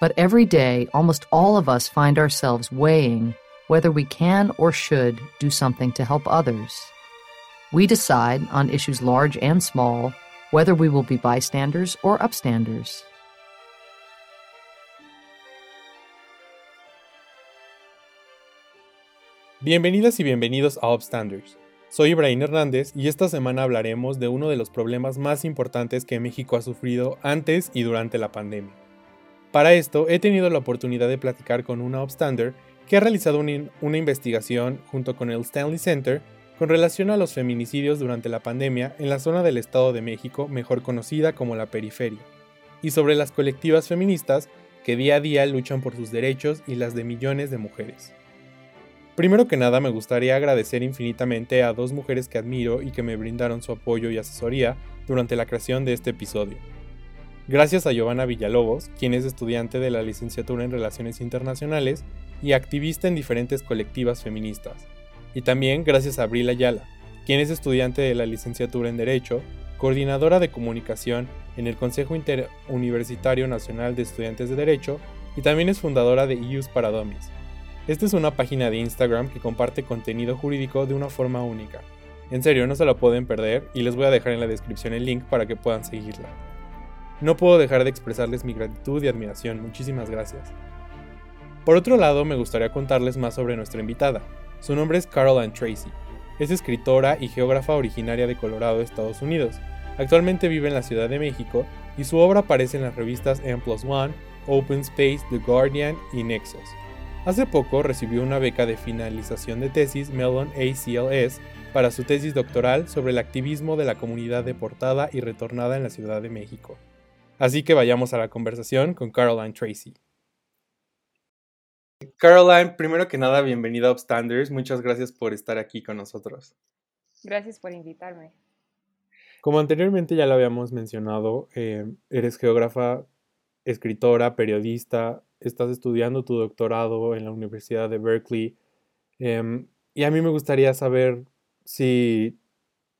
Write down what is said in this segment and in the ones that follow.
But every day, almost all of us find ourselves weighing whether we can or should do something to help others. We decide on issues large and small whether we will be bystanders or upstanders. Bienvenidas y bienvenidos a Upstanders. Soy Ibrahim Hernández y esta semana hablaremos de uno de los problemas más importantes que México ha sufrido antes y durante la pandemia. Para esto he tenido la oportunidad de platicar con una Upstander que ha realizado una, investigación junto con el Stanley Center con relación a los feminicidios durante la pandemia en la zona del Estado de México mejor conocida como la periferia, y sobre las colectivas feministas que día a día luchan por sus derechos y las de millones de mujeres. Primero que nada me gustaría agradecer infinitamente a dos mujeres que admiro y que me brindaron su apoyo y asesoría durante la creación de este episodio. Gracias a Giovanna Villalobos, quien es estudiante de la licenciatura en Relaciones Internacionales y activista en diferentes colectivas feministas. Y también gracias a Abril Ayala, quien es estudiante de la licenciatura en Derecho, coordinadora de comunicación en el Consejo Interuniversitario Nacional de Estudiantes de Derecho y también es fundadora de IUS para esta es una página de Instagram que comparte contenido jurídico de una forma única. En serio, no se la pueden perder y les voy a dejar en la descripción el link para que puedan seguirla. No puedo dejar de expresarles mi gratitud y admiración, muchísimas gracias. Por otro lado, me gustaría contarles más sobre nuestra invitada. Su nombre es Caroline Tracy. Es escritora y geógrafa originaria de Colorado, Estados Unidos. Actualmente vive en la Ciudad de México y su obra aparece en las revistas M Plus Open Space, The Guardian y Nexus. Hace poco recibió una beca de finalización de tesis Mellon ACLS para su tesis doctoral sobre el activismo de la comunidad deportada y retornada en la Ciudad de México. Así que vayamos a la conversación con Caroline Tracy. Caroline, primero que nada, bienvenida a Upstanders. Muchas gracias por estar aquí con nosotros. Gracias por invitarme. Como anteriormente ya lo habíamos mencionado, eh, eres geógrafa, escritora, periodista, estás estudiando tu doctorado en la Universidad de Berkeley. Em, y a mí me gustaría saber si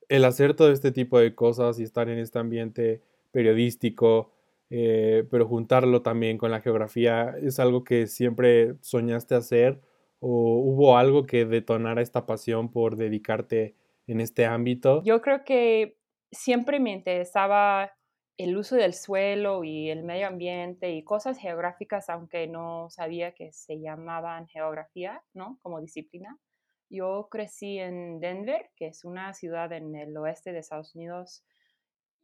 el hacer todo este tipo de cosas y estar en este ambiente periodístico, eh, pero juntarlo también con la geografía, ¿es algo que siempre soñaste hacer o hubo algo que detonara esta pasión por dedicarte en este ámbito? Yo creo que siempre me interesaba el uso del suelo y el medio ambiente y cosas geográficas, aunque no sabía que se llamaban geografía, ¿no? Como disciplina. Yo crecí en Denver, que es una ciudad en el oeste de Estados Unidos.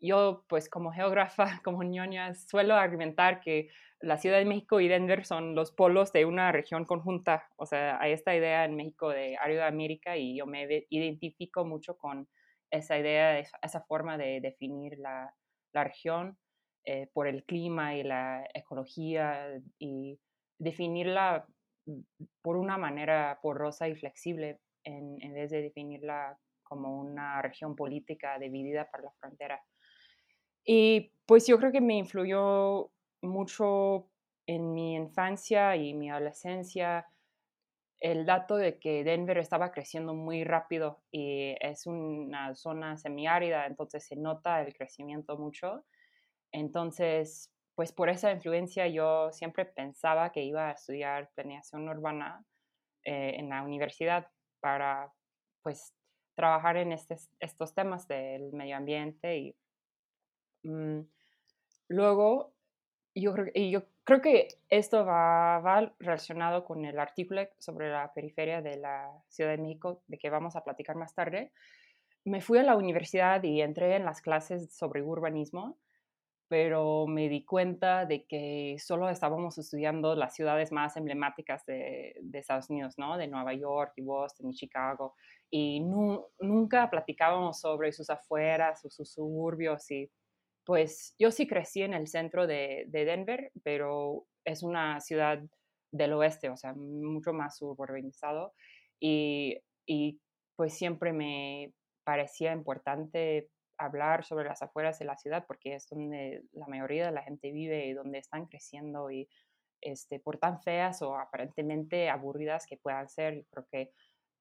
Yo, pues como geógrafa, como ñoña, suelo argumentar que la Ciudad de México y Denver son los polos de una región conjunta. O sea, hay esta idea en México de área de América y yo me identifico mucho con esa idea, esa forma de definir la, la región eh, por el clima y la ecología y definirla por una manera porosa y flexible en, vez de definirla como una región política dividida por la frontera. Y pues yo creo que me influyó mucho en mi infancia y mi adolescencia el dato de que Denver estaba creciendo muy rápido y es una zona semiárida, entonces se nota el crecimiento mucho. Entonces, pues por esa influencia yo siempre pensaba que iba a estudiar planeación urbana eh, en la universidad para, pues, trabajar en estos temas del medio ambiente y mm, luego yo creo, yo creo que esto va, va, relacionado con el artículo sobre la periferia de la Ciudad de México, de que vamos a platicar más tarde. Me fui a la universidad y entré en las clases sobre urbanismo, pero me di cuenta de que solo estábamos estudiando las ciudades más emblemáticas de, de Estados Unidos, ¿no? De Nueva York y Boston y Chicago, y nunca platicábamos sobre sus afueras sus suburbios y pues yo sí crecí en el centro de, Denver, pero es una ciudad del oeste, o sea, mucho más urbanizado. Y, pues siempre me parecía importante hablar sobre las afueras de la ciudad porque es donde la mayoría de la gente vive y donde están creciendo y este, por tan feas o aparentemente aburridas que puedan ser, creo que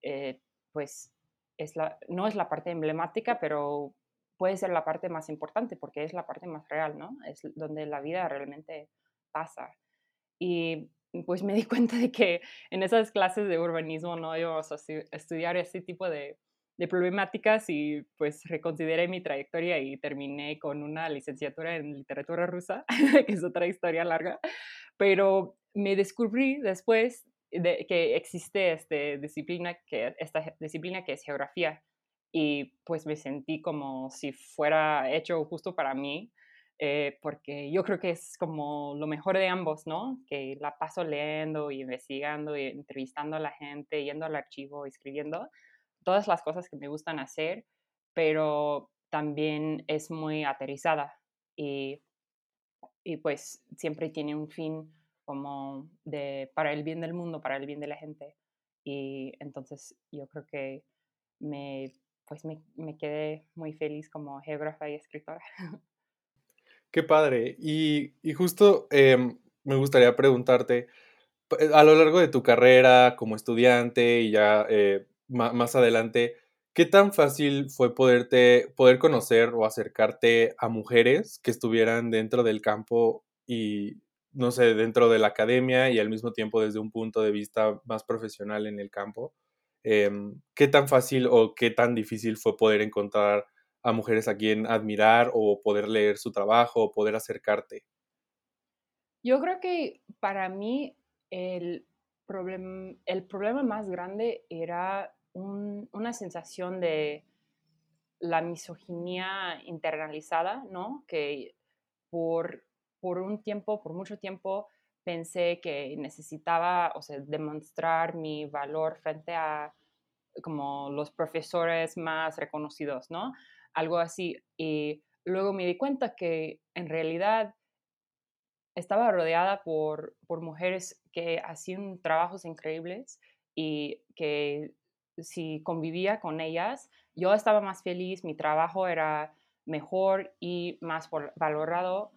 eh, pues es la, no es la parte emblemática, pero puede ser la parte más importante porque es la parte más real, ¿no? Es donde la vida realmente pasa. Y pues me di cuenta de que en esas clases de urbanismo no íbamos a estudiar ese tipo de, de problemáticas y pues reconsideré mi trayectoria y terminé con una licenciatura en literatura rusa, que es otra historia larga, pero me descubrí después de que existe este disciplina que, esta disciplina que es geografía y pues me sentí como si fuera hecho justo para mí, eh, porque yo creo que es como lo mejor de ambos, ¿no? Que la paso leyendo y investigando y entrevistando a la gente, yendo al archivo, escribiendo, todas las cosas que me gustan hacer, pero también es muy aterrizada y, y pues siempre tiene un fin como de para el bien del mundo, para el bien de la gente. Y entonces yo creo que me, pues me, me quedé muy feliz como geógrafa y escritora. Qué padre. Y, y justo em, me gustaría preguntarte, a lo largo de tu carrera como estudiante y ya eh, más adelante, ¿qué tan fácil fue poderte, poder conocer o acercarte a mujeres que estuvieran dentro del campo y, no sé, dentro de la academia y al mismo tiempo desde un punto de vista más profesional en el campo? Em, ¿Qué tan fácil o qué tan difícil fue poder encontrar a mujeres a quien admirar o poder leer su trabajo o poder acercarte? Yo creo que para mí el el problema más grande era una sensación de la misoginia internalizada, ¿no? Que por, por un tiempo, por mucho tiempo, pensé que necesitaba, o sea, demostrar mi valor frente a como los profesores más reconocidos, ¿no? Algo así. Y luego me di cuenta que en realidad estaba rodeada por, por mujeres que hacían trabajos increíbles y que si convivía con ellas, yo estaba más feliz, mi trabajo era mejor y más valorado.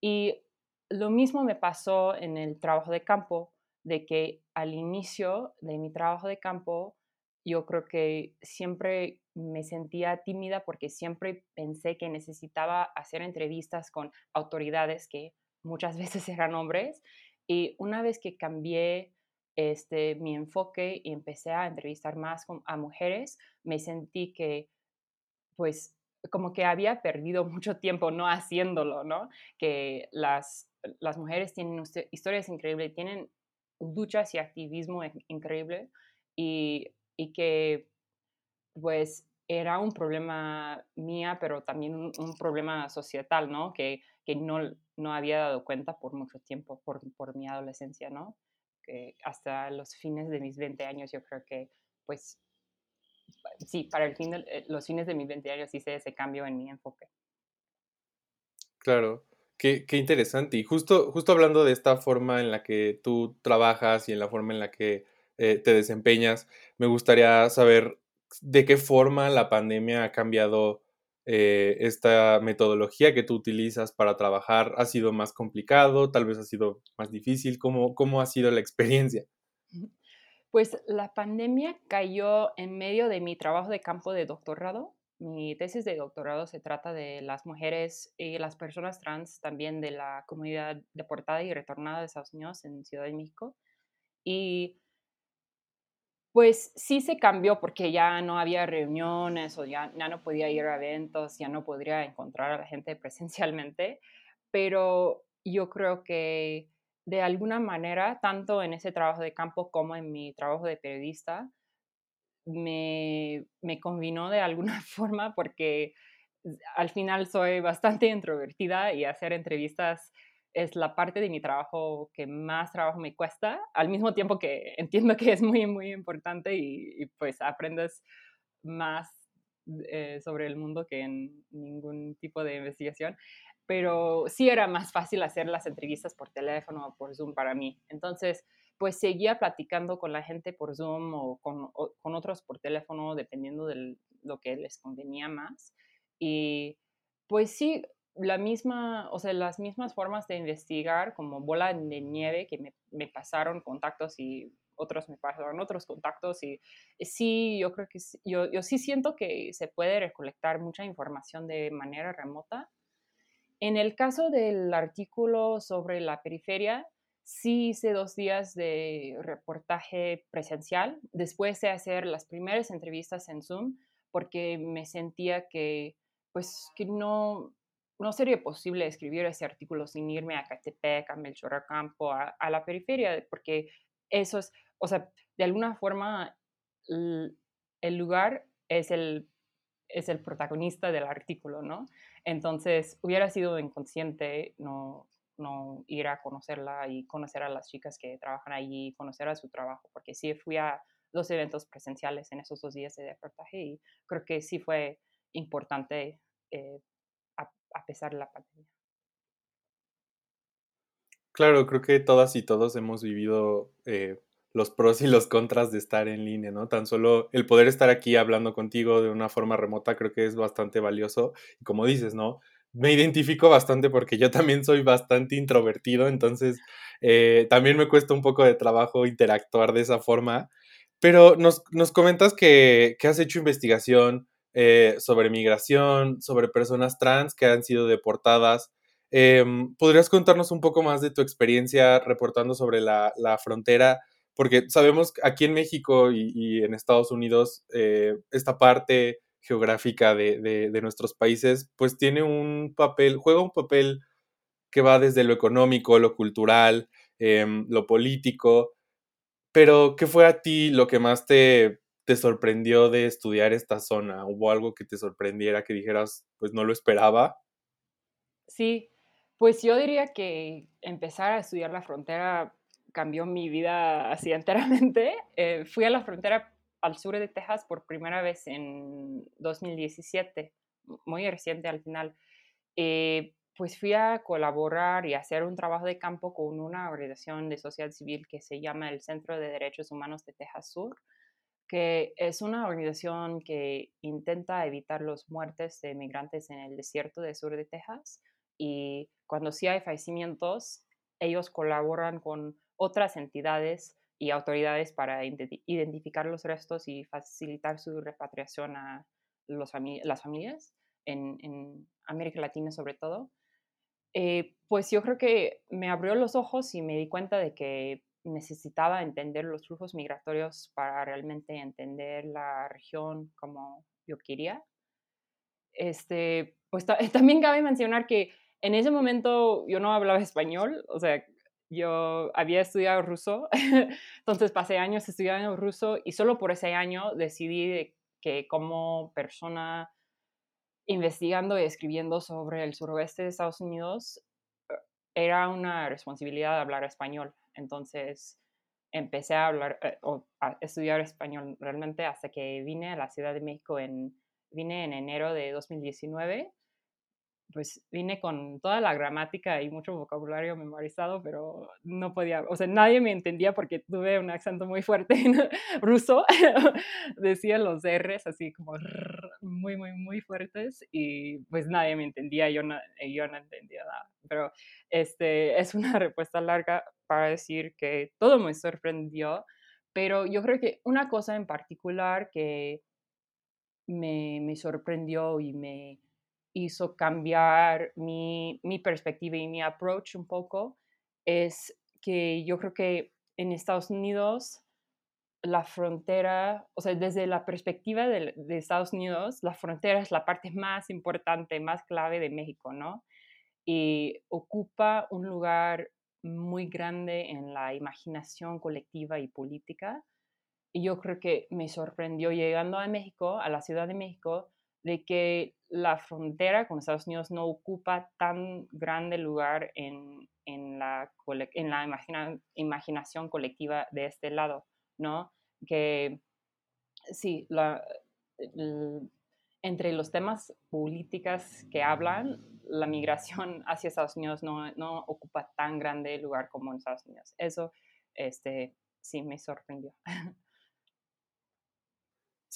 Y lo mismo me pasó en el trabajo de campo, de que al inicio de mi trabajo de campo, yo creo que siempre me sentía tímida porque siempre pensé que necesitaba hacer entrevistas con autoridades que muchas veces eran hombres. Y una vez que cambié este, mi enfoque y empecé a entrevistar más a mujeres, me sentí que, pues, como que había perdido mucho tiempo no haciéndolo, ¿no? Que las, las mujeres tienen historias increíbles, tienen luchas y activismo increíble y, y que, pues, era un problema mía, pero también un, problema societal, ¿no? Que, que no, no había dado cuenta por mucho tiempo, por, por mi adolescencia, ¿no? Que hasta los fines de mis 20 años yo creo que, pues, sí, para el fin eh, los fines de mis 20 años hice ese cambio en mi enfoque. Claro, qué, interesante. Y justo, justo hablando de esta forma en la que tú trabajas y en la forma en la que eh, te desempeñas, me gustaría saber de qué forma la pandemia ha cambiado eh, esta metodología que tú utilizas para trabajar. ¿Ha sido más complicado? ¿Tal vez ha sido más difícil? ¿Cómo, cómo ha sido la experiencia? Pues la pandemia cayó en medio de mi trabajo de campo de doctorado. Mi tesis de doctorado se trata de las mujeres y las personas trans también de la comunidad deportada y retornada de Estados Unidos en Ciudad de México. Y pues sí se cambió porque ya no había reuniones o ya, ya no podía ir a eventos, ya no podría encontrar a la gente presencialmente, pero yo creo que de alguna manera, tanto en ese trabajo de campo como en mi trabajo de periodista, me, me combinó de alguna forma porque al final soy bastante introvertida y hacer entrevistas es la parte de mi trabajo que más trabajo me cuesta, al mismo tiempo que entiendo que es muy, muy importante y, pues aprendes más eh, sobre el mundo que en ningún tipo de investigación, pero sí era más fácil hacer las entrevistas por teléfono o por Zoom para mí. Entonces, pues seguía platicando con la gente por Zoom o con, con otros por teléfono, dependiendo de lo que les convenía más. Y pues sí, la misma, o sea, las mismas formas de investigar como bola de nieve que me, me pasaron contactos y otros me pasaron otros contactos y sí, yo creo que yo, yo sí siento que se puede recolectar mucha información de manera remota. En el caso del artículo sobre la periferia, sí hice dos días de reportaje presencial, después de hacer las primeras entrevistas en Zoom, porque me sentía que, pues, que no, no sería posible escribir ese artículo sin irme a Catepec, a Melchor Campo, a, a la periferia, porque eso es, o sea, de alguna forma el lugar es el, es el protagonista del artículo, ¿no? Entonces, hubiera sido inconsciente no, no ir a conocerla y conocer a las chicas que trabajan allí, conocer a su trabajo, porque sí fui a dos eventos presenciales en esos dos días de reportaje y creo que sí fue importante eh, a, pesar de la pandemia. Claro, creo que todas y todos hemos vivido eh, los pros y los contras de estar en línea, ¿no? Tan solo el poder estar aquí hablando contigo de una forma remota creo que es bastante valioso. Como dices, ¿no? Me identifico bastante porque yo también soy bastante introvertido, entonces eh, también me cuesta un poco de trabajo interactuar de esa forma. Pero nos, comentas que, has hecho investigación eh, sobre migración, sobre personas trans que han sido deportadas. Em, ¿Podrías contarnos un poco más de tu experiencia reportando sobre la, la frontera? porque sabemos que aquí en México y, en Estados Unidos eh, esta parte geográfica de, nuestros países pues tiene un papel, juega un papel que va desde lo económico, lo cultural, em, lo político, pero ¿qué fue a ti lo que más te, te sorprendió de estudiar esta zona? ¿Hubo algo que te sorprendiera, que dijeras, pues no lo esperaba? Sí, pues yo diría que empezar a estudiar la frontera cambió mi vida así enteramente. Eh, fui a la frontera al sur de Texas por primera vez en 2017, muy reciente al final. Eh, pues fui a colaborar y hacer un trabajo de campo con una organización de sociedad civil que se llama el Centro de Derechos Humanos de Texas Sur, que es una organización que intenta evitar los muertes de migrantes en el desierto del sur de Texas. Y cuando sí hay fallecimientos, ellos colaboran con otras entidades y autoridades para identificar los restos y facilitar su repatriación a los las familias en, América Latina sobre todo. Eh, pues yo creo que me abrió los ojos y me di cuenta de que necesitaba entender los flujos migratorios para realmente entender la región como yo quería. Este, pues también cabe mencionar que en ese momento yo no hablaba español, o sea, yo había estudiado ruso, entonces pasé años estudiando ruso y solo por ese año decidí que como persona investigando y escribiendo sobre el suroeste de Estados Unidos, eh, era una responsabilidad hablar español. Entonces empecé a hablar eh, o a estudiar español realmente hasta que vine a la Ciudad de México en, vine en enero de 2019 pues vine con toda la gramática y mucho vocabulario memorizado, pero no podía, o sea, nadie me entendía porque tuve un acento muy fuerte en ruso, decía los R's así como muy, muy, muy fuertes y pues nadie me entendía, yo no, yo no entendía nada, pero este, es una respuesta larga para decir que todo me sorprendió, pero yo creo que una cosa en particular que me, me sorprendió y me hizo cambiar mi, mi perspectiva y mi approach un poco es que yo creo que en Estados Unidos la frontera, o sea, desde la perspectiva de, de, Estados Unidos, la frontera es la parte más importante, más clave de México, ¿no? Y ocupa un lugar muy grande en la imaginación colectiva y política. Y yo creo que me sorprendió llegando a México, a la Ciudad de México, de que la frontera con Estados Unidos no ocupa tan grande lugar en, en la, en la imaginación colectiva de este lado, ¿no? Que sí, entre los temas políticos que hablan, la migración hacia Estados Unidos no, no, ocupa tan grande lugar como en Estados Unidos. Eso este, sí me sorprendió.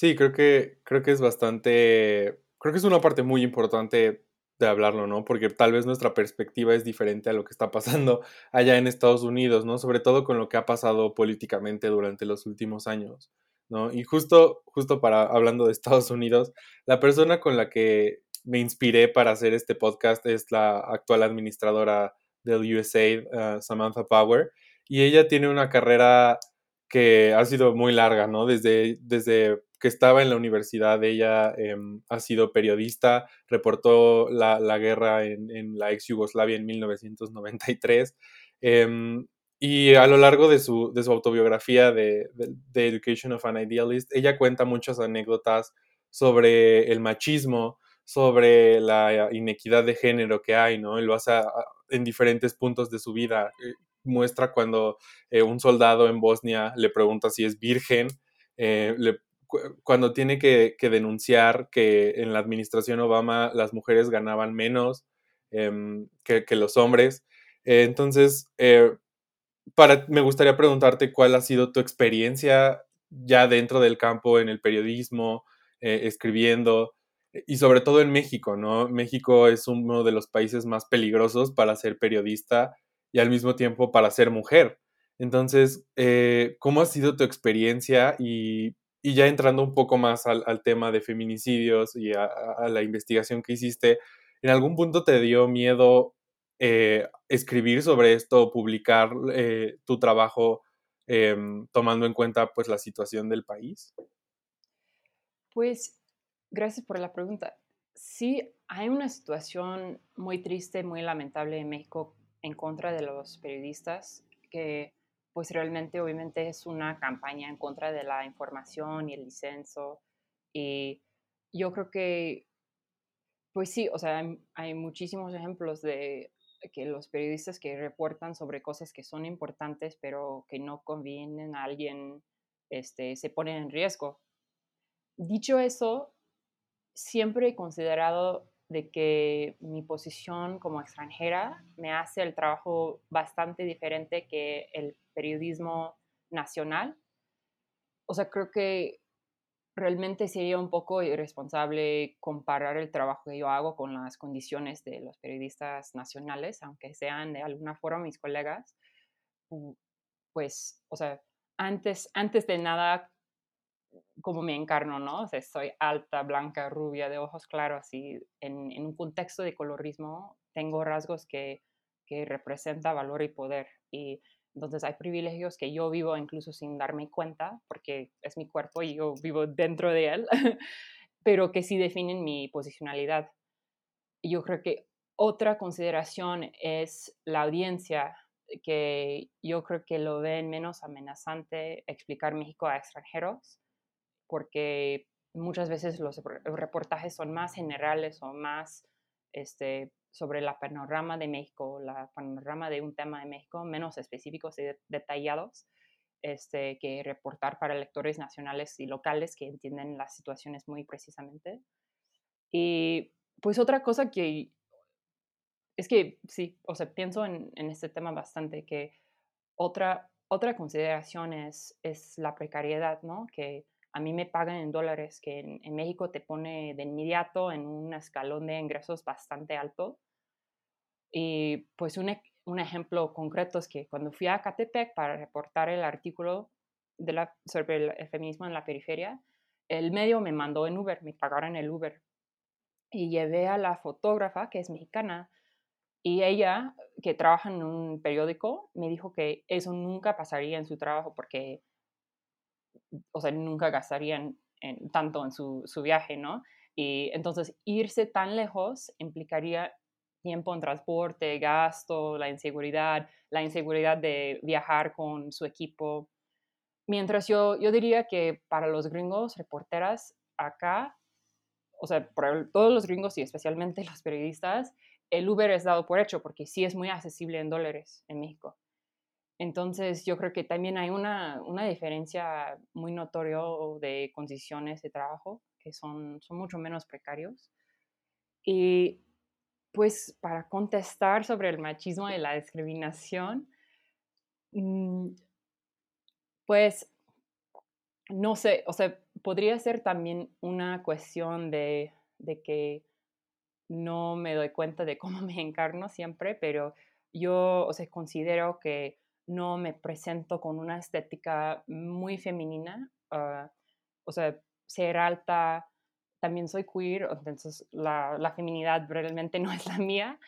Sí, creo que, creo que es bastante, creo que es una parte muy importante de hablarlo, ¿no? Porque tal vez nuestra perspectiva es diferente a lo que está pasando allá en Estados Unidos, ¿no? Sobre todo con lo que ha pasado políticamente durante los últimos años, ¿no? Y justo, justo para, hablando de Estados Unidos, la persona con la que me inspiré para hacer este podcast es la actual administradora del USAID, uh, Samantha Power, y ella tiene una carrera que ha sido muy larga, ¿no? Desde, desde que estaba en la universidad, ella em, ha sido periodista, reportó la, guerra en, la ex Yugoslavia en 1993. Em, y a lo largo de su, de su autobiografía de, The Education of an Idealist, ella cuenta muchas anécdotas sobre el machismo, sobre la inequidad de género que hay, ¿no? Lo hace en diferentes puntos de su vida. Eh, muestra cuando eh, un soldado en Bosnia le pregunta si es virgen, eh, cuando tiene que, denunciar que en la administración Obama las mujeres ganaban menos em, que, los hombres. Eh, entonces, eh, para, me gustaría preguntarte cuál ha sido tu experiencia ya dentro del campo en el periodismo, eh, escribiendo, y sobre todo en México, ¿no? México es uno de los países más peligrosos para ser periodista y al mismo tiempo para ser mujer. Entonces, ¿cómo ha sido tu experiencia y y ya entrando un poco más al, tema de feminicidios y a, la investigación que hiciste, ¿en algún punto te dio miedo eh, escribir sobre esto, publicar eh, tu trabajo em, tomando en cuenta pues la situación del país? Pues gracias por la pregunta. Sí, hay una situación muy triste, muy lamentable en México en contra de los periodistas que pues realmente obviamente es una campaña en contra de la información y el licenso. Y yo creo que, pues sí, o sea, hay, muchísimos ejemplos de que los periodistas que reportan sobre cosas que son importantes pero que no convienen a alguien, este, se ponen en riesgo. Dicho eso, siempre he considerado de que mi posición como extranjera me hace el trabajo bastante diferente que el periodismo nacional. O sea, creo que realmente sería un poco irresponsable comparar el trabajo que yo hago con las condiciones de los periodistas nacionales, aunque sean de alguna forma mis colegas. Pues, o sea, antes, antes de nada, como me encarno, ¿no? Soy alta, blanca, rubia, de ojos claros y en, un contexto de colorismo tengo rasgos que, que representa valor y poder. Y entonces hay privilegios que yo vivo incluso sin darme cuenta, porque es mi cuerpo y yo vivo dentro de él, pero que sí definen mi posicionalidad. Yo creo que otra consideración es la audiencia, que yo creo que lo ven menos amenazante explicar México a extranjeros porque muchas veces los reportajes son más generales o más este, sobre la panorama de México, la panorama de un tema de México, menos específicos y detallados este, que reportar para lectores nacionales y locales que entienden las situaciones muy precisamente. Y pues otra cosa que es que sí, o sea, pienso en, en este tema bastante, que otra, otra consideración es, es la precariedad, ¿no? Que a mí me pagan en dólares, que en, México te pone de inmediato en un escalón de ingresos bastante alto. Y pues un, ejemplo concreto es que cuando fui a Catepec para reportar el artículo sobre el, feminismo en la periferia, el medio me mandó en Uber, me pagaron el Uber. Y llevé a la fotógrafa, que es mexicana, y ella, que trabaja en un periódico, me dijo que eso nunca pasaría en su trabajo porque o sea, nunca gastarían tanto en su, su, viaje, ¿no? Y entonces irse tan lejos implicaría tiempo en transporte, gasto, la inseguridad, la inseguridad de viajar con su equipo. Mientras yo, yo diría que para los gringos, reporteras acá, o sea, para todos los gringos y especialmente los periodistas, el Uber es dado por hecho porque sí es muy accesible en dólares en México. Entonces, yo creo que también hay una, una diferencia muy notoria de condiciones de trabajo que son, son mucho menos precarios. Y pues para contestar sobre el machismo y la discriminación, mm, pues no sé, o sea, podría ser también una cuestión de, de que no me doy cuenta de cómo me encarno siempre, pero yo, o sea, considero que no me presento con una estética muy femenina, ah, o sea, ser alta, también soy queer, entonces la, la, feminidad realmente no es la mía.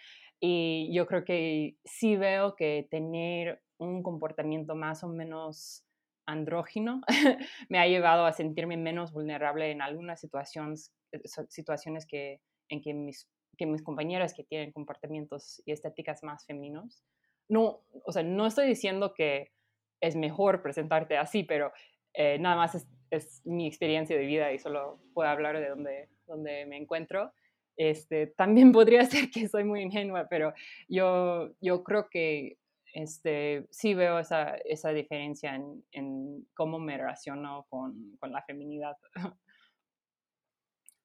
Y yo creo que sí veo que tener un comportamiento más o menos andrógino me ha llevado a sentirme menos vulnerable en algunas situaciones, eh, situaciones que, en que mis, que mis compañeras que tienen comportamientos y estéticas más femeninos. No, o sea, no estoy diciendo que es mejor presentarte así, pero eh, nada más es, es, mi experiencia de vida y solo puedo hablar de donde, donde me encuentro. Este, también podría ser que soy muy ingenua, pero yo, yo creo que este, sí veo esa, esa diferencia en, en, cómo me relaciono con, con, la feminidad.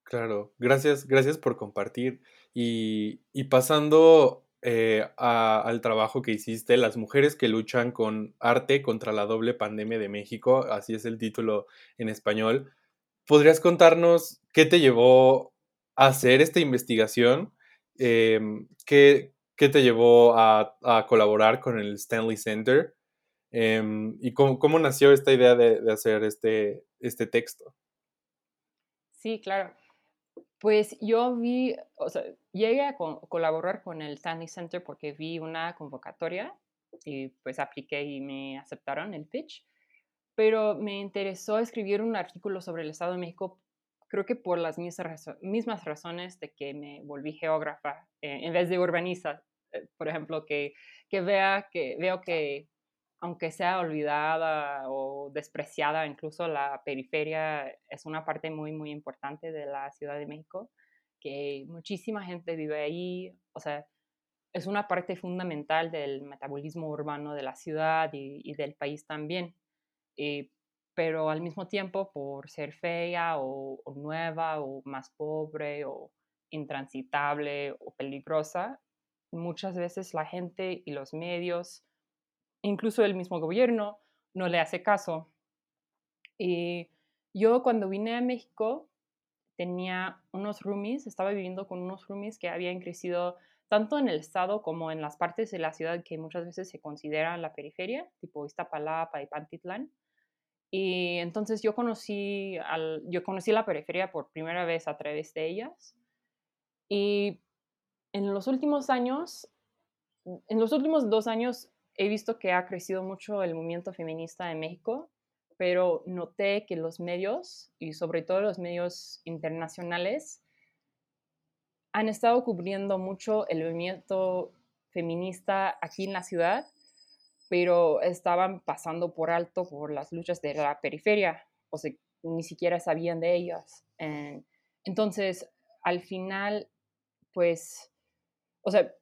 Claro, gracias, gracias por compartir. Y, y pasando eh, al trabajo que hiciste, Las mujeres que luchan con arte contra la doble pandemia de México, así es el título en español. ¿Podrías contarnos qué te llevó hacer esta investigación? Em, ¿qué, ¿qué, te llevó a, a, colaborar con el Stanley Center? Em, ¿Y cómo, cómo, nació esta idea de, de, hacer este, este texto? Sí, claro. Pues yo vi, o sea, llegué a co colaborar con el Stanley Center porque vi una convocatoria y pues apliqué y me aceptaron el pitch, pero me interesó escribir un artículo sobre el Estado de México creo que por las mismas razones de que me volví geógrafa eh, en vez de urbanista, eh, por ejemplo, que, que, vea que veo que aunque sea olvidada o despreciada, incluso la periferia es una parte muy, muy importante de la Ciudad de México, que muchísima gente vive ahí, o sea, es una parte fundamental del metabolismo urbano de la ciudad y, del país también. Pero al mismo tiempo por ser fea o, nueva o más pobre o intransitable o peligrosa, muchas veces la gente y los medios, incluso el mismo gobierno, no le hace caso. Y yo cuando vine a México tenía unos roomies, estaba viviendo con unos roomies que habían crecido tanto en el estado como en las partes de la ciudad que muchas veces se consideran la periferia, tipo Iztapalapa y Pantitlán. Y entonces yo conocí, al, yo conocí la periferia por primera vez a través de ellas. Y en los últimos años, en los últimos dos años, he visto que ha crecido mucho el movimiento feminista en México, pero noté que los medios, y sobre todo los medios internacionales, han estado cubriendo mucho el movimiento feminista aquí en la ciudad pero estaban pasando por alto por las luchas de la periferia, o sea, ni siquiera sabían de ellas. Entonces, al final, pues, o sea,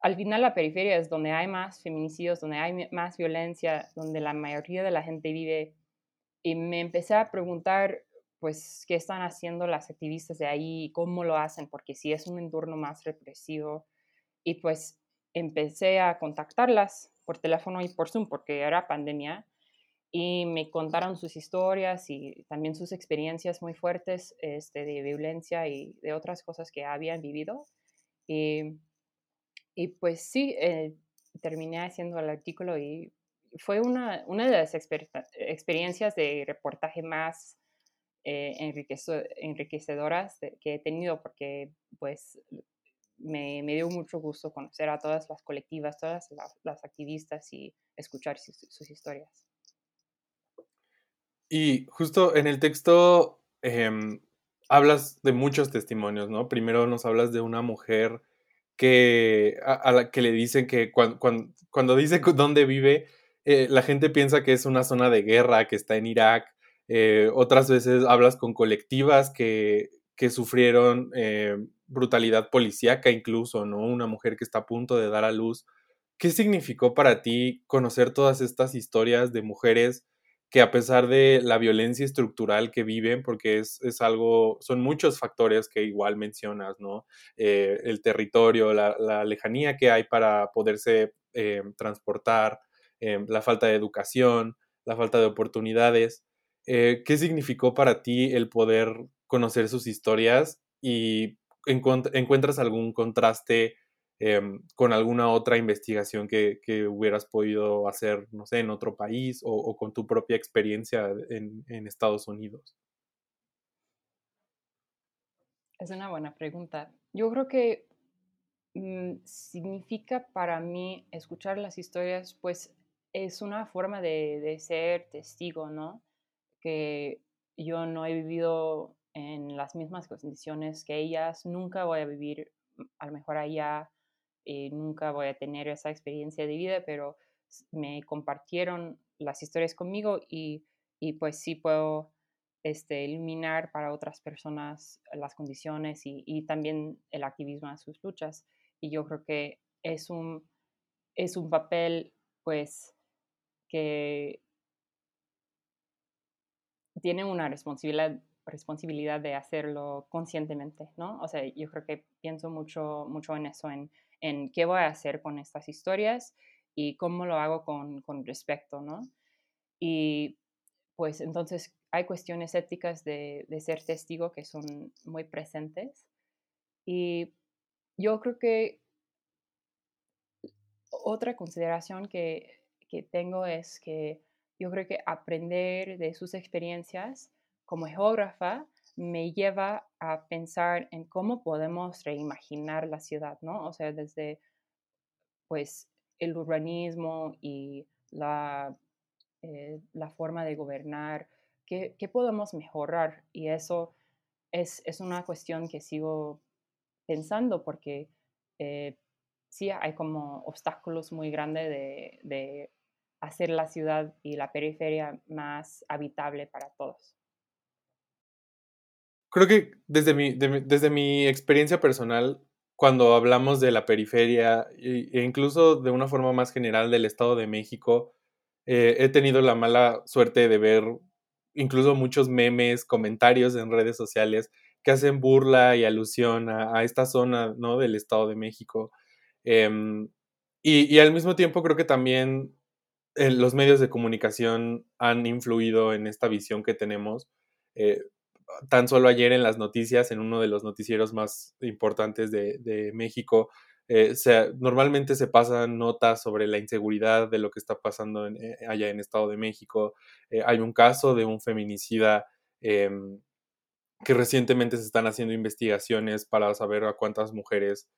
al final la periferia es donde hay más feminicidios, donde hay más violencia, donde la mayoría de la gente vive. Y me empecé a preguntar, pues, qué están haciendo las activistas de ahí, cómo lo hacen, porque si es un entorno más represivo. Y pues empecé a contactarlas por teléfono y por Zoom porque era pandemia y me contaron sus historias y también sus experiencias muy fuertes este, de violencia y de otras cosas que habían vivido. Y, y pues sí, eh, terminé haciendo el artículo y fue una, una de las experiencias de reportaje más eh, enriquecedoras que he tenido porque pues me, dio mucho gusto conocer a todas las colectivas, todas las, activistas y escuchar sus, historias. Y justo en el texto em, hablas de muchos testimonios, ¿no? Primero nos hablas de una mujer que, a, la que le dicen que cuando, cuando, dice dónde vive, eh, la gente piensa que es una zona de guerra, que está en Irak. Eh, otras veces hablas con colectivas que, que sufrieron eh, brutalidad policíaca incluso, ¿no? Una mujer que está a punto de dar a luz. ¿Qué significó para ti conocer todas estas historias de mujeres que a pesar de la violencia estructural que viven, porque es, es algo, son muchos factores que igual mencionas, ¿no? Eh, el territorio, la, la, lejanía que hay para poderse eh, transportar, eh, la falta de educación, la falta de oportunidades. ¿Qué significó para ti el poder conocer sus historias y encuentras algún contraste em, con alguna otra investigación que, hubieras podido hacer, no sé, en otro país o, con tu propia experiencia en, Estados Unidos? Es una buena pregunta. Yo creo que mm, significa para mí escuchar las historias, pues es una forma de, de ser testigo, ¿no? Que yo no he vivido en las mismas condiciones que ellas, nunca voy a vivir mm, a lo mejor allá, eh, nunca voy a tener esa experiencia de vida, pero me compartieron las historias conmigo y, y pues sí puedo este, iluminar para otras personas las condiciones y, y, también el activismo a sus luchas. Y yo creo que es un, es un papel, pues, que tiene una responsabilidad, responsabilidad de hacerlo conscientemente, ¿no? O sea, yo creo que pienso mucho, mucho en eso, en, en qué voy a hacer con estas historias y cómo lo hago con, con respecto, ¿no? Y pues entonces hay cuestiones éticas de, de, ser testigo que son muy presentes. Y yo creo que otra consideración que, que tengo es que yo creo que aprender de sus experiencias como geógrafa me lleva a pensar en cómo podemos reimaginar la ciudad, ¿no? O sea, desde pues el urbanismo y la, eh, la forma de gobernar, ¿qué, ¿qué, podemos mejorar? Y eso es, es, una cuestión que sigo pensando porque eh, sí hay como obstáculos muy grandes de, de hacer la ciudad y la periferia más habitable para todos. Creo que desde mi, de, desde mi experiencia personal, cuando hablamos de la periferia e incluso de una forma más general del Estado de México, eh, he tenido la mala suerte de ver incluso muchos memes, comentarios en redes sociales que hacen burla y alusión a, esta zona ¿no? del Estado de México. Y, y, al mismo tiempo creo que también eh, los medios de comunicación han influido en esta visión que tenemos. Eh, tan solo ayer en las noticias, en uno de los noticieros más importantes de, de México, eh, normalmente se pasan notas sobre la inseguridad de lo que está pasando eh, allá en Estado de México. Eh, hay un caso de un feminicida em, que recientemente se están haciendo investigaciones para saber a cuántas mujeres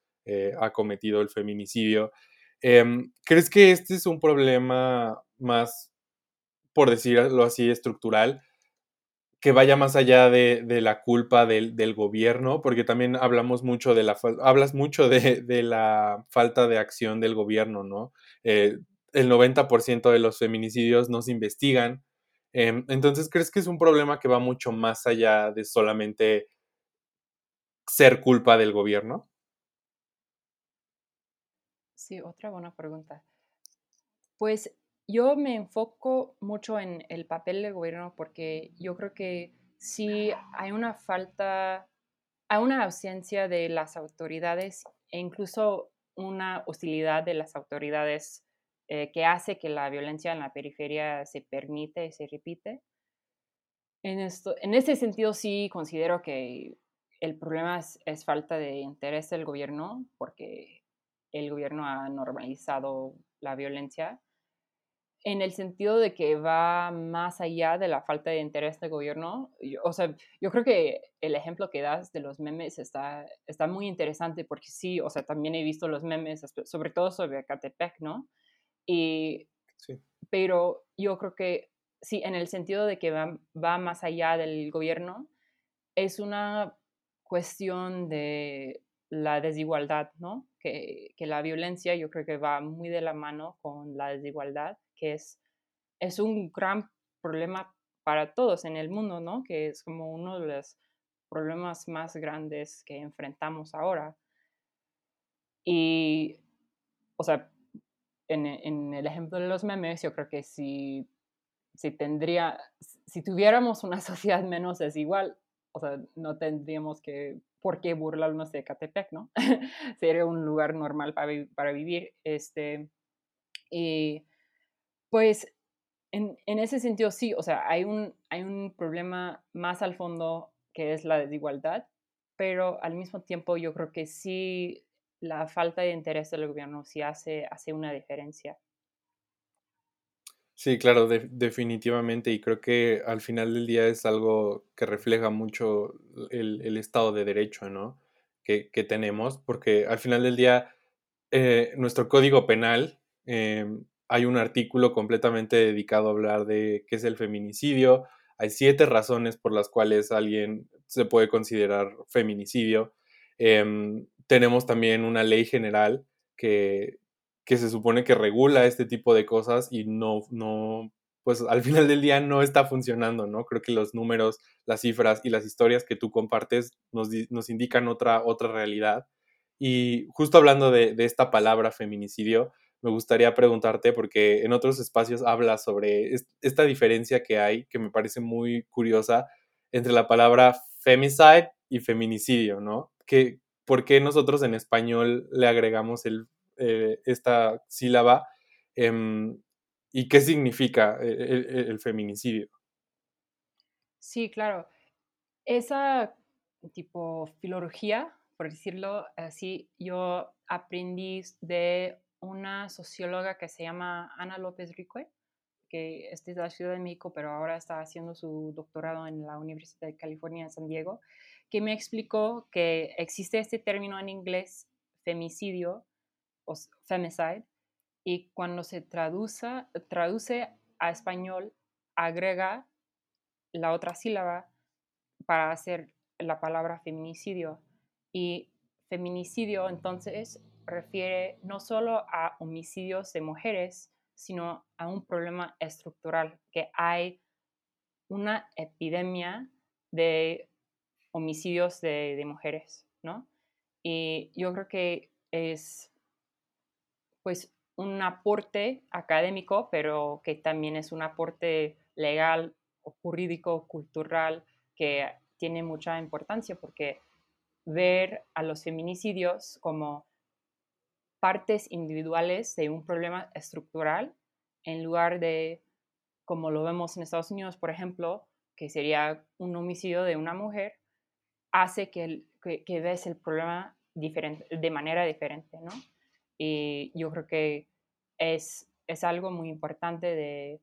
ha cometido el feminicidio. Em, ¿Crees que este es un problema más, por decirlo así, estructural? Que vaya más allá de, de la culpa del, del, gobierno, porque también hablamos mucho de la hablas mucho de, de la falta de acción del gobierno, ¿no? Eh, el 90% de los feminicidios no se investigan. Eh, entonces, ¿crees que es un problema que va mucho más allá de solamente ser culpa del gobierno? Sí, otra buena pregunta. Pues yo me enfoco mucho en el papel del gobierno porque yo creo que sí hay una falta, hay una ausencia de las autoridades e incluso una hostilidad de las autoridades eh, que hace que la violencia en la periferia se permite y se repite. En, esto, en ese sentido sí considero que el problema es falta de interés del gobierno porque el gobierno ha normalizado la violencia en el sentido de que va más allá de la falta de interés del gobierno. Yo, o sea, yo creo que el ejemplo que das de los memes está, está muy interesante porque sí, o sea, también he visto los memes, sobre todo sobre Catepec, ¿no? Y, sí. Pero yo creo que sí, en el sentido de que va, va más allá del gobierno, es una cuestión de la desigualdad, ¿no? Que, que la violencia yo creo que va muy de la mano con la desigualdad que es, es un gran problema para todos en el mundo, ¿no? Que es como uno de los problemas más grandes que enfrentamos ahora. Y, o sea, en, en el ejemplo de los memes, yo creo que si, si tendría, si tuviéramos una sociedad menos desigual, o sea, no tendríamos que, por qué burlarnos de Catepec, ¿no? Sería un lugar normal para, para vivir. Este, y pues en, en, ese sentido sí, o sea, hay un, hay un problema más al fondo que es la desigualdad, pero al mismo tiempo yo creo que sí la falta de interés del gobierno sí hace, hace una diferencia. Sí, claro, de, definitivamente, y creo que al final del día es algo que refleja mucho el, el Estado de Derecho, ¿no? que, tenemos, porque al final del día, eh, nuestro código penal, em, hay un artículo completamente dedicado a hablar de qué es el feminicidio. Hay siete razones por las cuales alguien se puede considerar feminicidio. Em, tenemos también una ley general que, que se supone que regula este tipo de cosas y no, no, pues al final del día no está funcionando, ¿no? Creo que los números, las cifras y las historias que tú compartes nos, nos indican otra, otra realidad. Y justo hablando de, de, esta palabra feminicidio, me gustaría preguntarte, porque en otros espacios hablas sobre esta diferencia que hay, que me parece muy curiosa, entre la palabra femicide y feminicidio, ¿no? Que, ¿Por qué nosotros en español le agregamos el, eh, esta sílaba? Em, ¿Y qué significa e, e, e, el, feminicidio? Sí, claro. Esa tipo filología, por decirlo así, yo aprendí de una socióloga que se llama Ana López Ricue, que es de la Ciudad de México, pero ahora está haciendo su doctorado en la Universidad de California en San Diego, que me explicó que existe este término en inglés, femicidio, o femicide, y cuando se traduce, traduce a español, agrega la otra sílaba para hacer la palabra feminicidio. Y feminicidio entonces refiere no solo a homicidios de mujeres, sino a un problema estructural, que hay una epidemia de homicidios de, mujeres, ¿no? Y yo creo que es, pues, un aporte académico, pero que también es un aporte legal, jurídico, cultural, que tiene mucha importancia porque ver a los feminicidios como partes individuales de un problema estructural en lugar de, como lo vemos en Estados Unidos, por ejemplo, que sería un homicidio de una mujer, hace que, que, ves el problema de manera diferente, ¿no? Y yo creo que es, es algo muy importante de,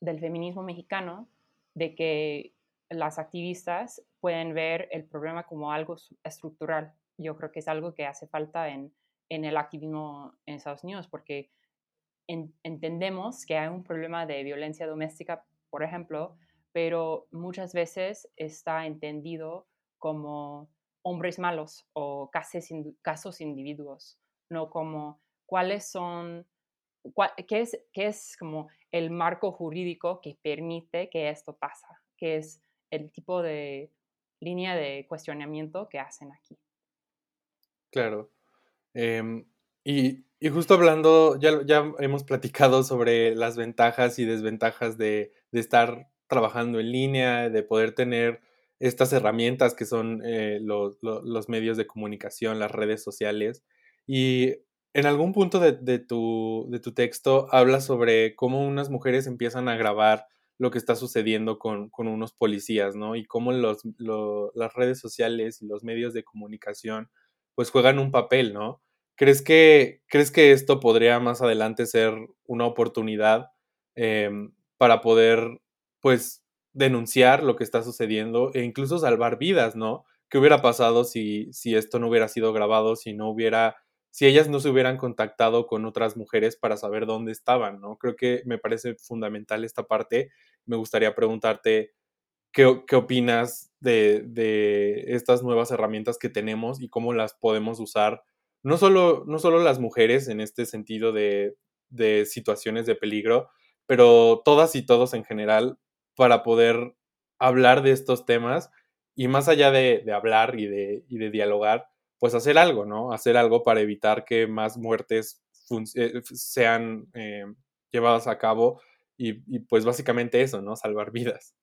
del feminismo mexicano, de que las activistas pueden ver el problema como algo estructural. Yo creo que es algo que hace falta en, en el activismo en Estados Unidos, porque entendemos que hay un problema de violencia doméstica, por ejemplo, pero muchas veces está entendido como hombres malos o casos, casos individuos, no como cuáles son, qué, es, qué es como el marco jurídico que permite que esto pasa, que es el tipo de línea de cuestionamiento que hacen aquí. Claro. Em, y, justo hablando, ya, hemos platicado sobre las ventajas y desventajas de, estar trabajando en línea, de poder tener estas herramientas que son eh, los, medios de comunicación, las redes sociales. Y en algún punto de, tu, de tu texto habla sobre cómo unas mujeres empiezan a grabar lo que está sucediendo con, unos policías, ¿no? Y cómo las redes sociales y los medios de comunicación pues juegan un papel, ¿no? ¿Crees que, ¿Crees que esto podría más adelante ser una oportunidad em, para poder, pues, denunciar lo que está sucediendo e incluso salvar vidas, ¿no? ¿Qué hubiera pasado si, si esto no hubiera sido grabado, si no hubiera, si ellas no se hubieran contactado con otras mujeres para saber dónde estaban, ¿no? Creo que me parece fundamental esta parte. Me gustaría preguntarte qué, qué opinas de, de estas nuevas herramientas que tenemos y cómo las podemos usar no solo, no solo las mujeres en este sentido de, situaciones de peligro, pero todas y todos en general para poder hablar de estos temas y más allá de, hablar y de, de, dialogar, pues hacer algo, ¿no? Hacer algo para evitar que más muertes eh, sean eh, llevadas a cabo y, y, pues básicamente eso, ¿no? Salvar vidas.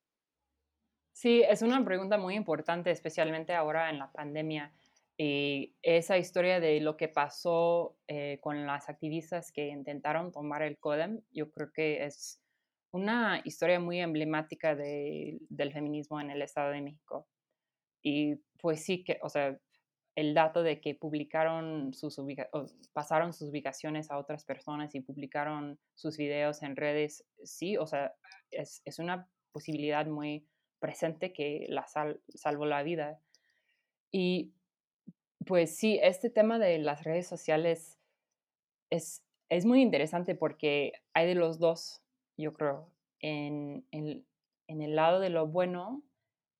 Sí, es una pregunta muy importante, especialmente ahora en la pandemia. Y esa historia de lo que pasó eh, con las activistas que intentaron tomar el CODEM, yo creo que es una historia muy emblemática del feminismo en el Estado de México. Y pues sí que, o sea, el dato de que publicaron sus pasaron sus ubicaciones a otras personas y publicaron sus videos en redes, sí, o sea, es, es una posibilidad muy presente que la salvó la vida. Y Pues sí, este tema de las redes sociales es, es muy interesante porque hay de los dos, yo creo. En, en, en el lado de lo bueno,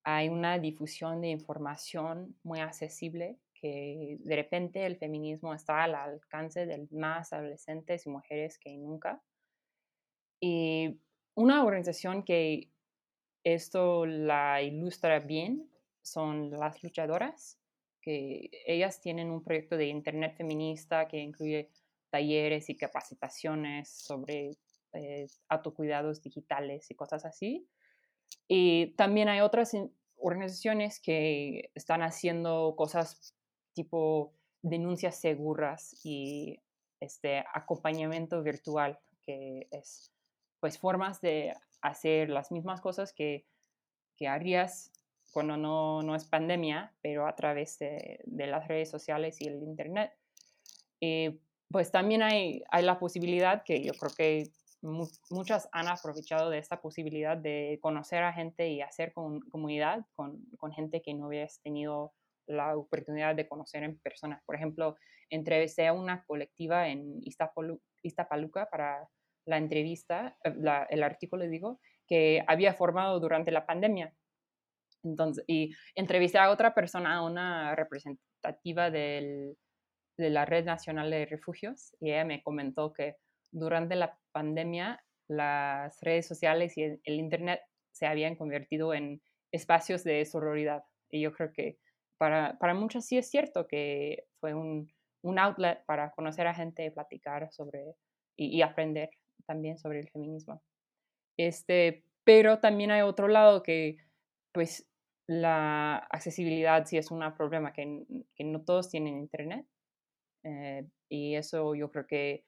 hay una difusión de información muy accesible que de repente el feminismo está al alcance de más adolescentes y mujeres que nunca. Y una organización que esto la ilustra bien son las luchadoras, que ellas tienen un proyecto de Internet feminista que incluye talleres y capacitaciones sobre eh, autocuidados digitales y cosas así. Y también hay otras organizaciones que están haciendo cosas tipo denuncias seguras y este acompañamiento virtual, que es pues formas de hacer las mismas cosas que, que harías cuando no, no, es pandemia, pero a través de, las redes sociales y el Internet. Y pues también hay, hay la posibilidad que yo creo que muchas han aprovechado de esta posibilidad de conocer a gente y hacer comunidad con, con, gente que no hubieras tenido la oportunidad de conocer en persona. Por ejemplo, entrevisté a una colectiva en Iztapaluca para la entrevista, eh, el artículo, digo, que había formado durante la pandemia. Entonces, y entrevisté a otra persona, a una representativa del, de la Red Nacional de Refugios, y ella me comentó que durante la pandemia las redes sociales y el, Internet se habían convertido en espacios de sororidad. Y yo creo que para, para muchos sí es cierto que fue un, un outlet para conocer a gente, platicar sobre y, y, aprender también sobre el feminismo. Este, pero también hay otro lado que, pues, la accesibilidad sí es un problema, que, que no todos tienen internet. Eh, y eso yo creo que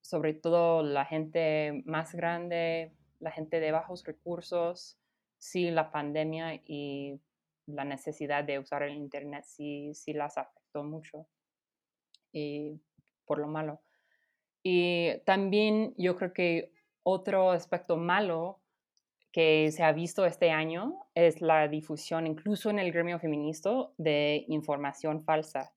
sobre todo la gente más grande, la gente de bajos recursos, sí la pandemia y la necesidad de usar el Internet sí, sí las afectó mucho y por lo malo. Y también yo creo que otro aspecto malo que se ha visto este año es la difusión, incluso en el gremio feminista, de información falsa,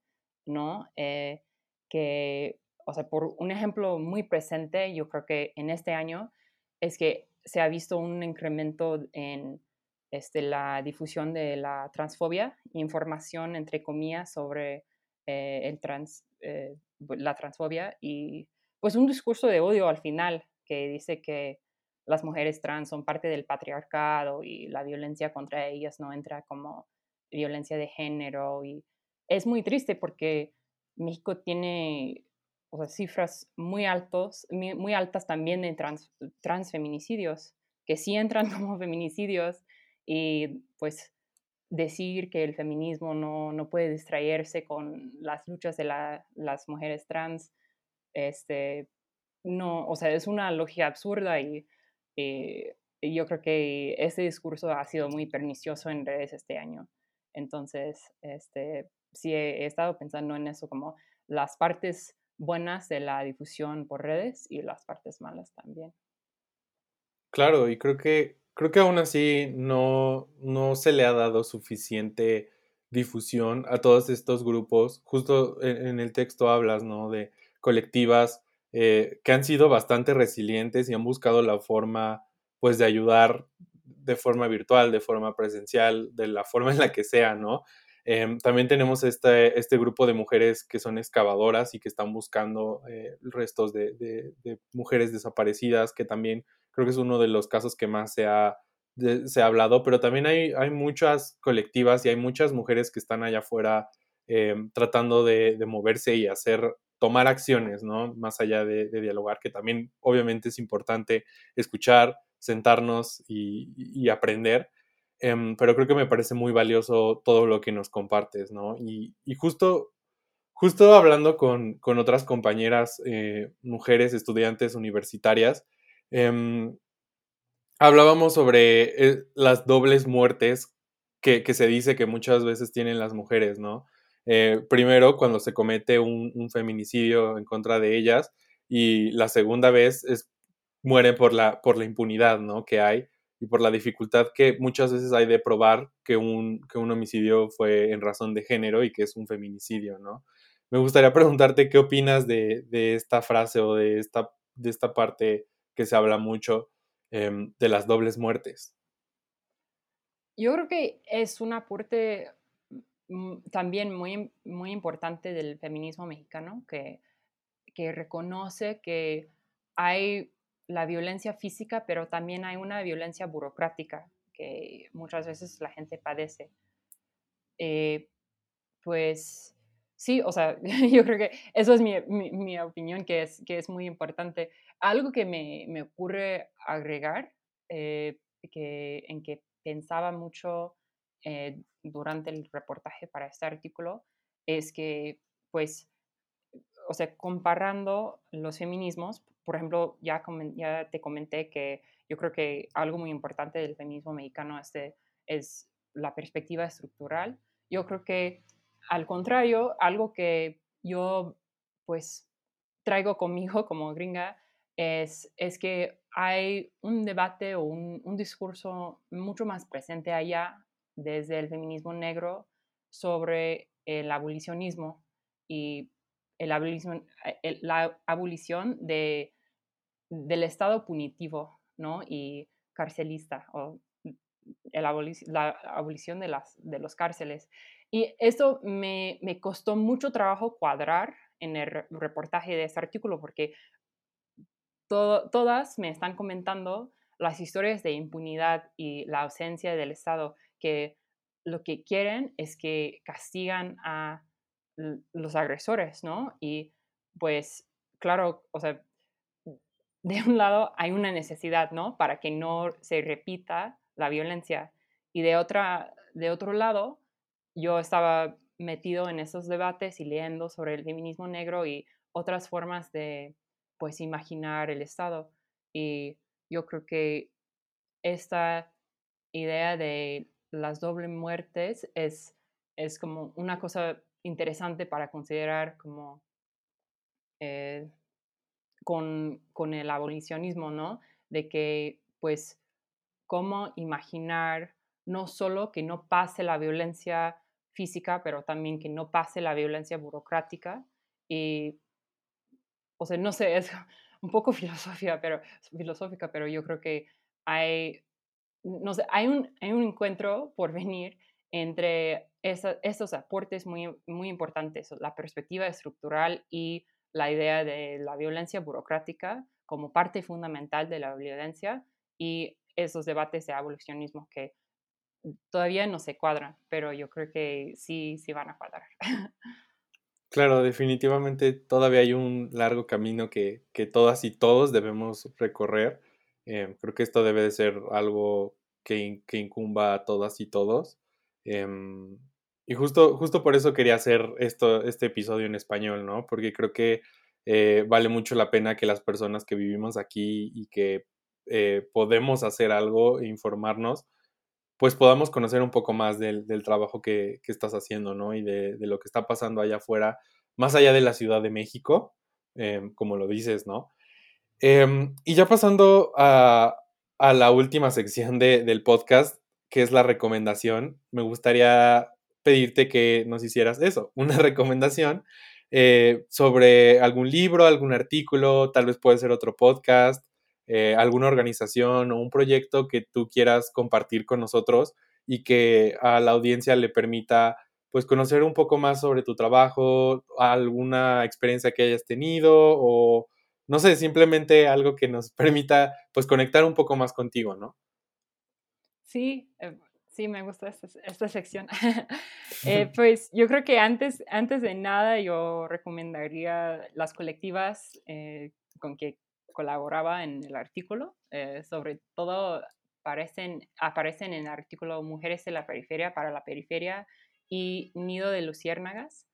¿no? Eh, que o sea, por un ejemplo muy presente, yo creo que en este año es que se ha visto un incremento en este, la difusión de la transfobia, información entre comillas sobre eh, el trans, eh, la transfobia y pues un discurso de odio al final que dice que las mujeres trans son parte del patriarcado y la violencia contra ellas no entra como violencia de género y es muy triste porque México tiene o sea, cifras muy, altos, muy altas también de trans, transfeminicidios, que sí entran como feminicidios y pues decir que el feminismo no, no puede distraerse con las luchas de la, las mujeres trans, este, no, o sea, es una lógica absurda y, eh, yo creo que ese discurso ha sido muy pernicioso en redes este año. Entonces, este, sí he estado pensando en eso, como las partes buenas de la difusión por redes y las partes malas también. Claro, y creo que, creo que aún así no, no se le ha dado suficiente difusión a todos estos grupos. Justo en, el texto hablas, ¿no? De colectivas eh, que han sido bastante resilientes y han buscado la forma, pues, de ayudar de forma virtual, de forma presencial, de la forma en la que sea, ¿no? Em, también tenemos este, este, grupo de mujeres que son excavadoras y que están buscando eh, restos de, mujeres desaparecidas, que también creo que es uno de los casos que más se ha, se ha hablado, pero también hay, hay muchas colectivas y hay muchas mujeres que están allá afuera em, tratando de, moverse y hacer, tomar acciones, ¿no? Más allá de, dialogar, que también obviamente es importante escuchar, sentarnos y aprender Em, pero creo que me parece muy valioso todo lo que nos compartes, ¿no? Y, justo, justo hablando con, con otras compañeras, eh, mujeres, estudiantes universitarias, em, hablábamos sobre eh, las dobles muertes que, que, se dice que muchas veces tienen las mujeres, ¿no? Eh, primero, cuando se comete un, feminicidio en contra de ellas, y la segunda vez es mueren por la, por la impunidad, ¿no? Que hay y por la dificultad que muchas veces hay de probar que un, que un homicidio fue en razón de género y que es un feminicidio, ¿no? Me gustaría preguntarte qué opinas de, de esta frase o de esta, de esta parte que se habla mucho em, de las dobles muertes. Yo creo que es un aporte también muy, muy importante del feminismo mexicano, que, que reconoce que hay la violencia física, pero también hay una violencia burocrática que muchas veces la gente padece. Eh, pues sí, o sea, yo creo que eso es mi, mi, opinión, que es, que es muy importante. Algo que me, me ocurre agregar, eh, que, en que pensaba mucho eh, durante el reportaje para este artículo, es que, pues, o sea, comparando los feminismos, por ejemplo, ya, ya te comenté que yo creo que algo muy importante del feminismo mexicano este, es la perspectiva estructural. Yo creo que, al contrario, algo que yo, pues, traigo conmigo como gringa es, es que hay un debate o un, un discurso mucho más presente allá desde el feminismo negro sobre el abolicionismo y el abolición, eh, la abolición de, del Estado punitivo ¿no? y carcelista, o el la abolición de, las, de los cárceles. Y eso me, me costó mucho trabajo cuadrar en el reportaje de este artículo, porque todas me están comentando las historias de impunidad y la ausencia del Estado, que lo que quieren es que castigan a los agresores, ¿no? Y pues, claro, o sea, de un lado hay una necesidad, ¿no? Para que no se repita la violencia. Y de, otra, de otro lado, yo estaba metido en esos debates y leyendo sobre el feminismo negro y otras formas de, pues, imaginar el Estado. Y yo creo que esta idea de las doble muertes es, es como una cosa interesante para considerar como eh, con, con, el abolicionismo, ¿no? De que, pues, cómo imaginar no solo que no pase la violencia física, pero también que no pase la violencia burocrática y o sea, no sé, es un poco filosofía, pero, filosófica, pero yo creo que hay, no sé, hay un, hay un encuentro por venir entre estos aportes muy, muy importantes, la perspectiva estructural y la idea de la violencia burocrática como parte fundamental de la violencia y esos debates de abolicionismo que todavía no se cuadran, pero yo creo que sí, sí van a cuadrar. Claro, definitivamente todavía hay un largo camino que, todas y todos debemos recorrer. Eh, creo que esto debe de ser algo que, incumba a todas y todos. Em, y justo, justo por eso quería hacer esto, este episodio en español, ¿no? Porque creo que eh, vale mucho la pena que las personas que vivimos aquí y que eh, podemos hacer algo e informarnos, pues podamos conocer un poco más del, trabajo que, estás haciendo, ¿no? Y de, lo que está pasando allá afuera, más allá de la Ciudad de México, em, como lo dices, ¿no? Em, y ya pasando a, la última sección del podcast, que es la recomendación, me gustaría pedirte que nos hicieras eso, una recomendación eh, sobre algún libro, algún artículo, tal vez puede ser otro podcast, eh, alguna organización o un proyecto que tú quieras compartir con nosotros y que a la audiencia le permita pues conocer un poco más sobre tu trabajo, alguna experiencia que hayas tenido o no sé, simplemente algo que nos permita pues conectar un poco más contigo, ¿no? Sí, eh, sí, me gusta esta, sección. Eh, pues yo creo que antes, antes de nada yo recomendaría las colectivas con que colaboraba en el artículo. Eh, sobre todo aparecen, aparecen en el artículo Mujeres de la Periferia para la Periferia y Nido de Luciérnagas,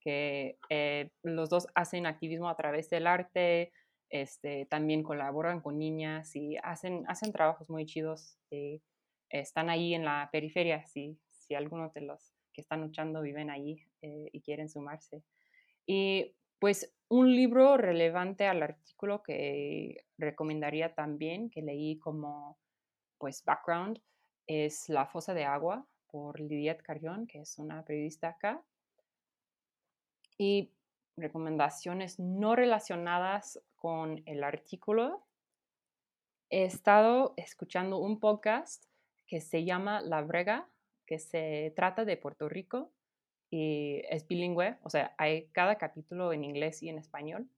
que eh, los dos hacen activismo a través del arte, este, también colaboran con niñas y hacen, hacen trabajos muy chidos. Eh, están ahí en la periferia, si, si algunos de los que están luchando viven ahí y quieren sumarse. Y pues un libro relevante al artículo que recomendaría también, que leí como pues, background es La fosa de agua por Lidiet Carrión, que es una periodista acá. Y recomendaciones no relacionadas con el artículo. He estado escuchando un podcast que se llama La Brega, que se trata de Puerto Rico y es bilingüe, o sea, hay cada capítulo en inglés y en español.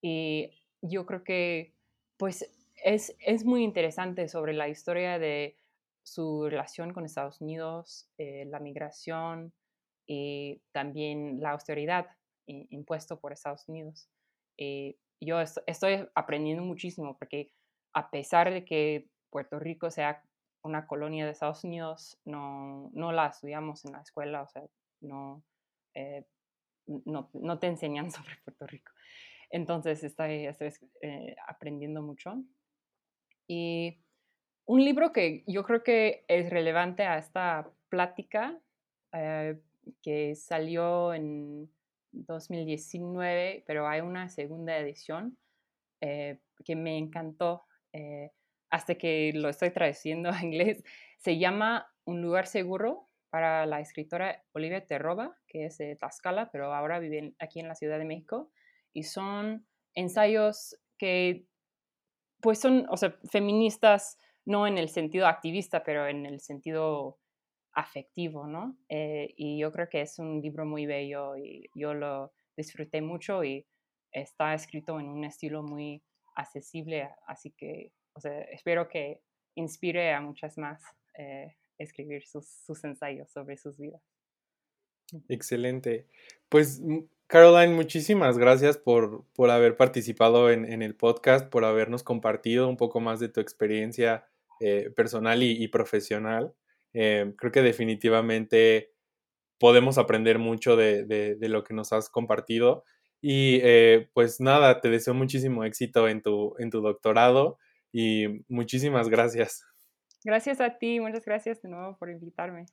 Y yo creo que, pues, es, es muy interesante sobre la historia de su relación con Estados Unidos, eh, la migración y también la austeridad impuesto por Estados Unidos. Eh, yo estoy aprendiendo muchísimo porque a pesar de que Puerto Rico sea una colonia de Estados Unidos, no, no la estudiamos en la escuela, o sea, no, eh, no, no, te enseñan sobre Puerto Rico. Entonces estoy, estoy eh, aprendiendo mucho. Y un libro que yo creo que es relevante a esta plática, eh, que salió en 2019, pero hay una segunda edición que me encantó hasta que lo estoy traduciendo a inglés. Se llama Un lugar seguro para la escritora Olivia Terroba, que es de Tlaxcala, pero ahora vive aquí en la Ciudad de México. Y son ensayos que, pues son, o sea, feministas, no en el sentido activista, pero en el sentido afectivo, ¿no? Eh, y yo creo que es un libro muy bello y yo lo disfruté mucho y está escrito en un estilo muy accesible, así que, o sea, espero que inspire a muchas más eh, escribir sus, ensayos sobre sus vidas. Excelente. Pues Caroline, muchísimas gracias por, por haber participado en, el podcast, por habernos compartido un poco más de tu experiencia eh, personal y, profesional. Eh, creo que definitivamente podemos aprender mucho de, lo que nos has compartido. Y eh, pues nada, te deseo muchísimo éxito en tu, en tu doctorado y muchísimas gracias. Gracias a ti, muchas gracias de nuevo por invitarme.